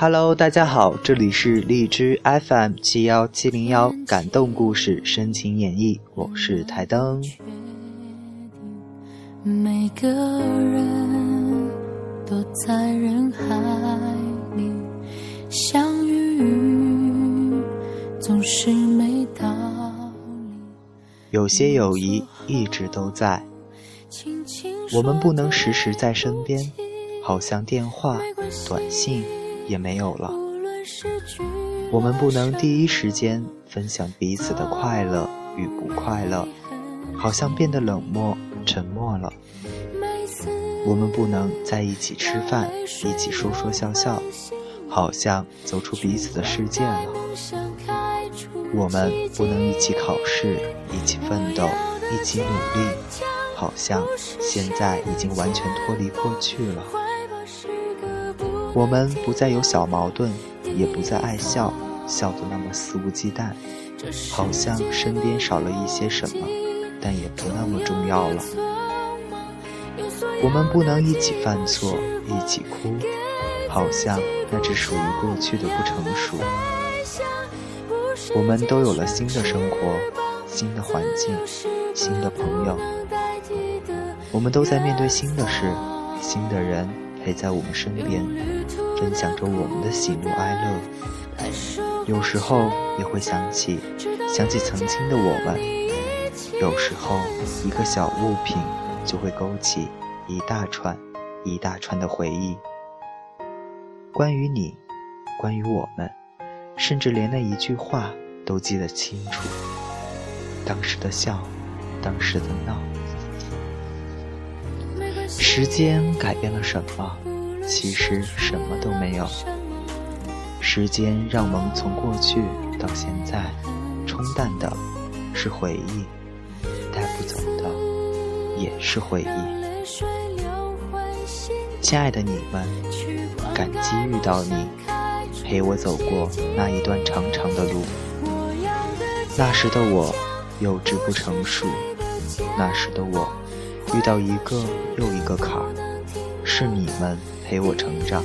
Hello，大家好，这里是荔枝 FM 七幺七零幺感动故事深情演绎，我是台灯。每个人都在人海里相遇，总是没道理。有些友谊一直都在，我们不能时时在身边，好像电话、短信。也没有了。我们不能第一时间分享彼此的快乐与不快乐，好像变得冷漠、沉默了。我们不能在一起吃饭，一起说说笑笑，好像走出彼此的世界了。我们不能一起考试，一起奋斗，一起努力，好像现在已经完全脱离过去了。我们不再有小矛盾，也不再爱笑，笑得那么肆无忌惮，好像身边少了一些什么，但也不那么重要了。我们不能一起犯错，一起哭，好像那只属于过去的不成熟。我们都有了新的生活，新的环境，新的朋友。我们都在面对新的事，新的人。陪在我们身边，分享着我们的喜怒哀乐。有时候也会想起，想起曾经的我们。有时候一个小物品就会勾起一大串、一大串的回忆。关于你，关于我们，甚至连那一句话都记得清楚。当时的笑，当时的闹。时间改变了什么？其实什么都没有。时间让我们从过去到现在，冲淡的是回忆，带不走的也是回忆。亲爱的你们，感激遇到你，陪我走过那一段长长的路。那时的我幼稚不成熟，那时的我。遇到一个又一个坎儿，是你们陪我成长，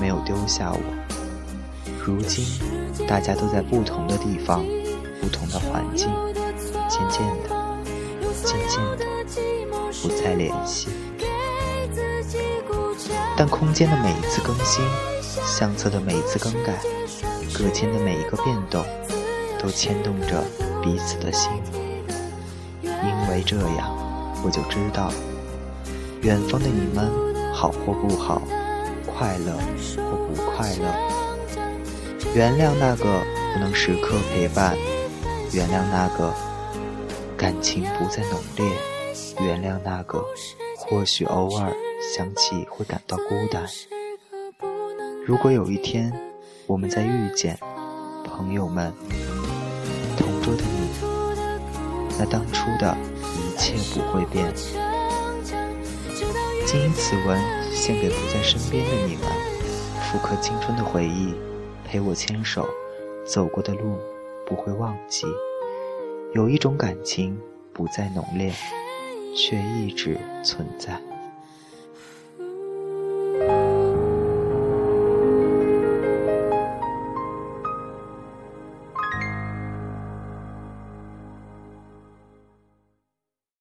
没有丢下我。如今，大家都在不同的地方，不同的环境，渐渐的，渐渐的，不再联系。但空间的每一次更新，相册的每一次更改，隔间的每一个变动，都牵动着彼此的心。因为这样。我就知道，远方的你们好或不好，快乐或不快乐。原谅那个不能时刻陪伴，原谅那个感情不再浓烈，原谅那个或许偶尔想起会感到孤单。如果有一天我们再遇见，朋友们，同桌的你，那当初的。一切不会变。谨以此文献给不在身边的你们，复刻青春的回忆，陪我牵手走过的路不会忘记。有一种感情不再浓烈，却一直存在。